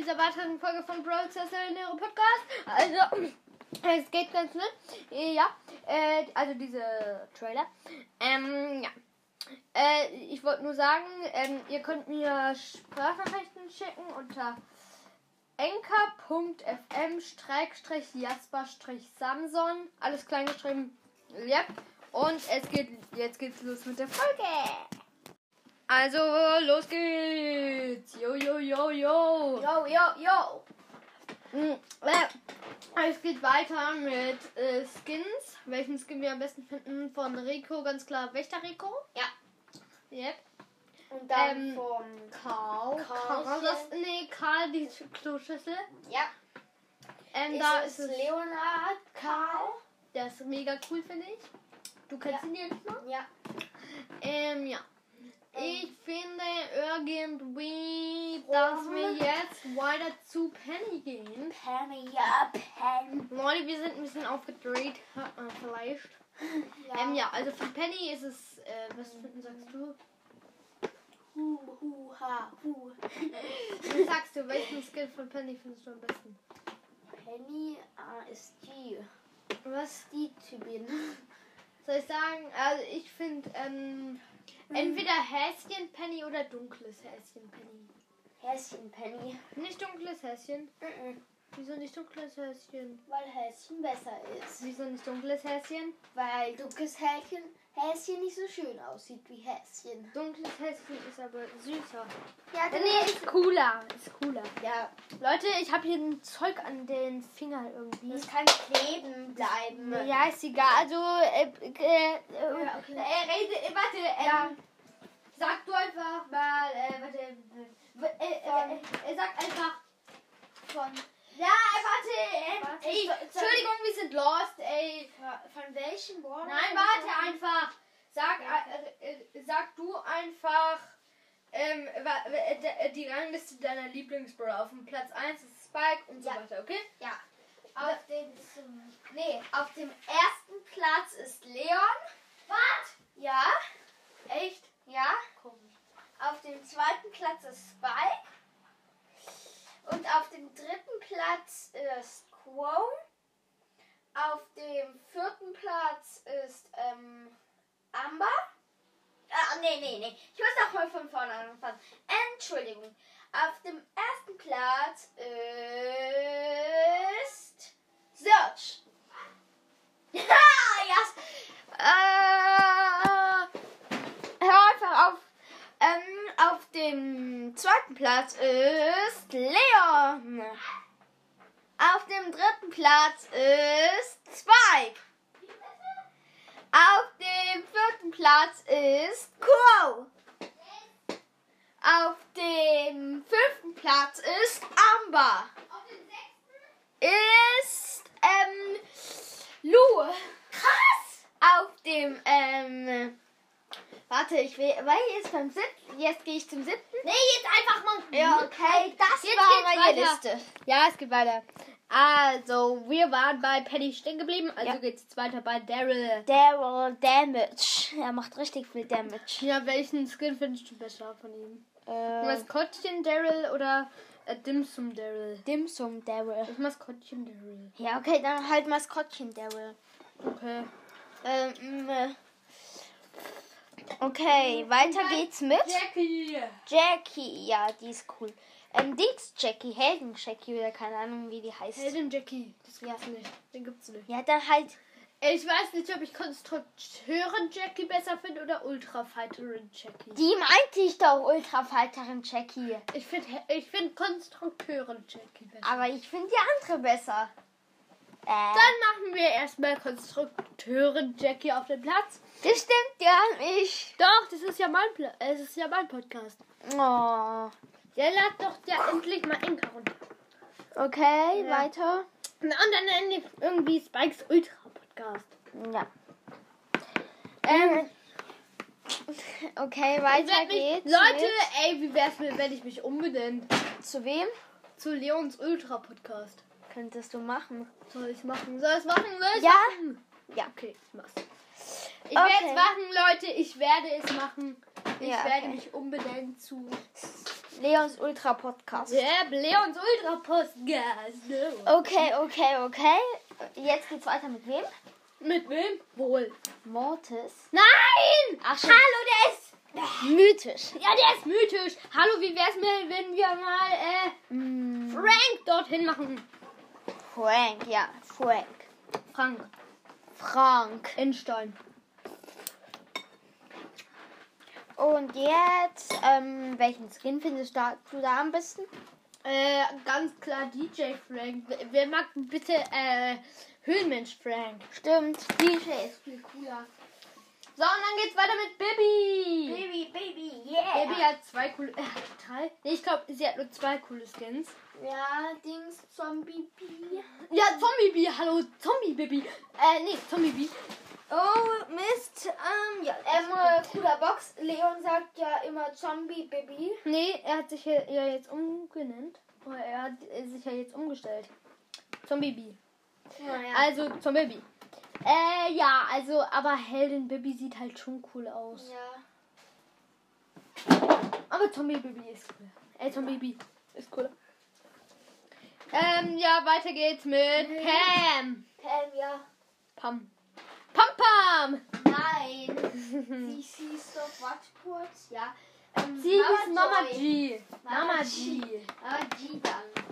dieser weiteren Folge von Brawl in ihrem Podcast. Also, es geht ganz schnell. Ja, äh, also diese Trailer. Ähm, ja. Äh, ich wollte nur sagen, ähm, ihr könnt mir Sprachnachrichten schicken unter enker.fm-jasper-samson. Alles klein geschrieben. Ja. Und es geht, jetzt geht's los mit der Folge. Also, los geht's. Jo, jo, jo, jo. Yo, yo, yo. Mm, äh, Es geht weiter mit äh, Skins. Welchen Skin wir am besten finden von Rico, ganz klar Wächter Rico. Ja. Yep. Und dann Ähm, vom Karl. Karl, das, nee, Karl, die Kloschüssel. Ja. Ähm, Ist da es ist es. Leonard Karl? Der ist mega cool, finde ich. Du kennst Ja. ihn jetzt noch? Ja. Ähm, ja. Ich finde irgendwie, dass wir jetzt weiter zu Penny gehen. Penny, ja, Penny. Leute, wir sind ein bisschen aufgedreht, hört man vielleicht. Ja. Ähm, ja, also von Penny ist es, äh, was finden sagst du? Hu, hu, ha, hu. Was sagst du, welchen Skill von Penny findest du am besten? Penny äh, ist die. Was? Die Typin. Soll ich sagen? Also ich finde, ähm, entweder Häschen Penny oder dunkles Häschen Penny. Häschen Penny. Nicht dunkles Häschen. Mhm. Wieso nicht dunkles Häschen? Weil Häschen besser ist. Wieso nicht dunkles Häschen? Weil dunkles Häschen, Häschen nicht so schön aussieht wie Häschen. Dunkles Häschen ist aber süßer. Ja, Äh, nee, ist cooler. Ist cooler. Ja, Leute, ich habe hier ein Zeug an den Fingern irgendwie. das kann kleben bleiben. Ja, ist egal. Also, äh, äh, äh, Ja, okay. äh, rede, äh, warte, ähm, Ja. sag du einfach mal, äh, warte, äh, äh, äh, äh, sag einfach, Von, ja, äh, warte, äh, Warte, ey, Entschuldigung, wir sind lost, ey. von welchem Wort? Nein, warte einfach. Sag, äh, äh, sag du einfach, ähm, äh, die Rangliste deiner Lieblingsbrawler. Auf dem Platz 1 ist Spike und so Ja. weiter, okay? Ja. Auf dem, nee, auf dem ersten Platz ist Leon. Was? Ja. Echt? Ja. Auf dem zweiten Platz ist Spike. Und auf dem dritten Platz ist Quo. Auf dem vierten Platz ist ähm, Amber. Ah, nee, nee, nee. Ich muss noch mal von vorne anfangen. Entschuldigung. Auf dem ersten Platz ist Search. ja, ja. Äh, hör einfach auf. Ähm, auf dem zweiten Platz ist Leon. Auf dem dritten Platz ist Spike. Auf dem vierten Platz ist Crow. Auf dem fünften Platz ist Amber. Ist ähm, Lu. Krass. Auf dem ähm, warte, ich will, weil jetzt beim siebten, jetzt gehe ich zum siebten. Nee, jetzt einfach mal. Ja, okay, das Jetzt war meine weiter. Liste. Ja, es geht weiter. Also, wir waren bei Penny stehen geblieben, also Ja. geht's jetzt weiter bei Daryl. Daryl Damage. Er macht richtig viel Damage. Ja, welchen Skin findest du besser von ihm? Äh, Maskottchen Daryl oder äh, Dimsum Daryl? Dimsum Daryl. Das Maskottchen Daryl. Ja, okay, dann halt Maskottchen Daryl. Okay. Ähm, äh, okay, weiter geht's mit Jackie! Jackie. Ja, die ist cool. Ähm, Dings Jackie, Helden Jackie oder keine Ahnung, wie die heißt. Heldin Jackie. Das gibt's Ja. nicht. Den gibt's nicht. Ja, dann halt. Ich weiß nicht, ob ich Konstrukteurin Jackie besser finde oder Ultrafighterin Jackie. Die meinte ich doch, Ultrafighterin Jackie. Ich finde ich find Konstrukteurin Jackie besser. Aber ich finde die andere besser. Äh, Dann machen wir erstmal Konstrukteurin Jackie auf den Platz. das stimmt gar nicht. Doch, das ist ja mein Pla es ist ja mein Podcast. Oh. Der lad doch ja endlich mal Enker runter. Okay, Ja. weiter. Na, Und dann irgendwie Spikes Ultra Podcast. Ja. Ähm, Okay, weiter mich, geht's. Leute, ey, wie wär's mir, wenn ich mich umbenenne? mit, zu wem Zu Leons Ultra Podcast. Könntest du machen? Soll ich's machen? Soll ich's machen? Soll ich's Ja. machen? Ja. Okay, ich mach's. Ich Okay. werde es machen, Leute. Ich werde es machen. Ich Ja, werde okay. mich umbenennen zu Leons Ultra Podcast. Ja, Leons Ultra Podcast. Okay, okay, okay. Jetzt geht's weiter mit wem? Mit wem? Wohl. Mortis. Nein! Ach, Hallo, der ist. Mythisch. Ja, der ist mythisch. Hallo, wie wär's mir, wenn wir mal äh, Mm, Frank dorthin machen? Frank, ja, Frank. Frank. Frank. Enstein. Und jetzt, ähm, welchen Skin findest du da, du da am besten? Äh, ganz klar DJ Frank. Wer, wer mag bitte äh, Höhlenmensch Frank? Stimmt, DJ ist viel cooler. So, und dann geht's weiter mit Bibi. Baby, Baby, yeah. Bibi hat zwei coole. Äh, drei? Nee, ich glaube, sie hat nur zwei coole Skins. Ja, Dings, Zombie Bee. Ja, Zombie Bee. Hallo, Zombie Bibi. Äh, nee, Zombie Bee. Oh, Mist. Ähm, ja, ähm, äh, cooler Box. Leon sagt ja immer Zombie Baby. Nee, er hat sich ja ja jetzt umgenannt. Oder er hat sich ja jetzt umgestellt. Zombie Bee. Naja. Also, Zombie Bee. Äh, ja, also, aber Heldin Bibi sieht halt schon cool aus. ja. Aber Zombie Bibi ist cool. Äh, Zombie Bee ist cooler. Ähm, ja, weiter geht's mit Pam. Pam, ja. Pam. Pam Pam. Nein. sie, sie ist doch, kurz, ja. Ähm, Sie ist Mama Joy. G. Mama Mama G. Mama G dann.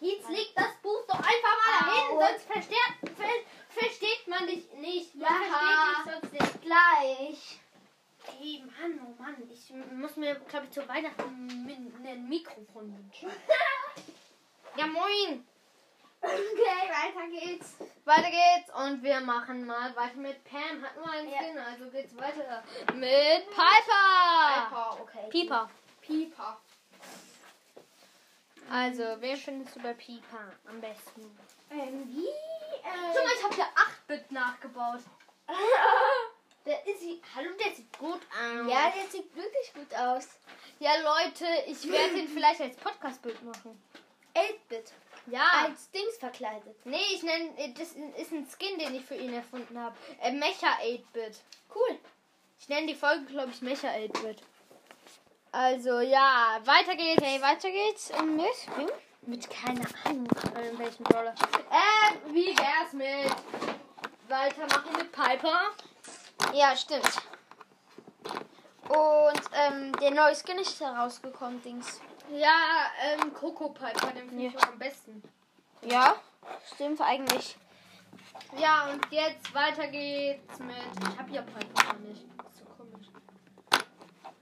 Jetzt leg das Buch doch einfach mal dahin, Au. sonst versteht, ver, versteht man dich nicht. Man Ja. versteht dich sonst nicht. Gleich. Ey, Mann, oh Mann. Ich muss mir, glaube ich, zu Weihnachten mi- ein Mikrofon wünschen. Ja, moin. Okay, weiter geht's. Weiter geht's und wir machen mal weiter mit Pam. Hat nur einen Ja. Skin, also geht's weiter mit Piper. Piper, okay. Pieper. Piper. Also, wen findest du bei Pieper am besten? Ähm, wie? Äh, Guck mal, ich habe hier 8-Bit nachgebaut. Ist, hallo, der sieht gut aus. ja, der sieht wirklich gut aus. Ja, Leute, ich werde ihn vielleicht als Podcast-Bild machen. 8-Bit. Ja. Als Dings verkleidet. Nee, ich nenne, das ist ein Skin, den ich für ihn erfunden habe. Äh, Mecha 8-Bit. Cool. Ich nenne die Folge, glaube ich, Mecha 8-Bit. Also, ja, weiter geht's. Okay, weiter geht's. Und mit wem? Mit keine Ahnung, in welchem Brawler. Äh, wie wär's mit weitermachen mit Piper? Ja, stimmt. Und ähm, der neue Skin ist herausgekommen, Dings. Ja, ähm, Coco Piper, den finde ich Ja. auch am besten. Ja, stimmt eigentlich. Ja, und jetzt weiter geht's mit. Ich habe ja Piper noch nicht. Das ist so komisch.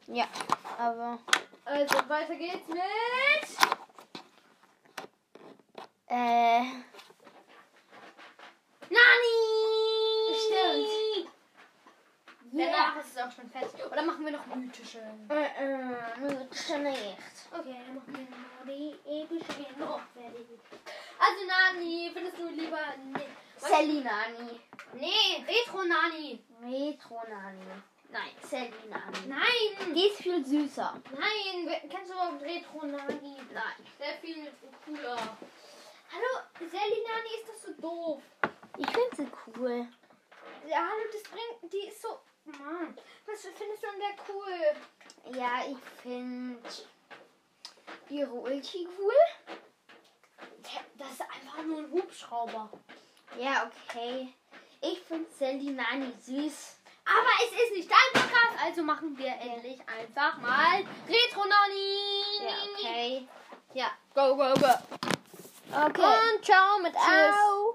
Ja, aber Also weiter geht's mit. äh, Nani! Stimmt. Danach ist es auch schon fertig. Oder machen wir noch mythische? äh, äh, schon echt. Okay, dann machen wir noch die epische noch fertig. Also Nani, findest du lieber. Nee, Sally Nani. nee Retro Nani. Retro Nani. Nein, Sally Nani. Nein! Die ist viel süßer. Nein! Kennst du überhaupt Retro Nani? Nein. Sehr viel cooler. Hallo, Sally Nani ist das so doof. Ich finde sie cool. Ja, hallo, das bringt. Die ist so. Mann, was findest du an der cool? Ja, ich finde ihre Ulti cool. Das ist einfach nur ein Hubschrauber. Ja, okay. Ich finde Sally Nani süß. Aber es ist nicht dein Podcast, also machen wir endlich einfach mal Retro Nani. Ja, okay. Ja, go, go, go. Okay. Und ciao mit Tschüss. Au.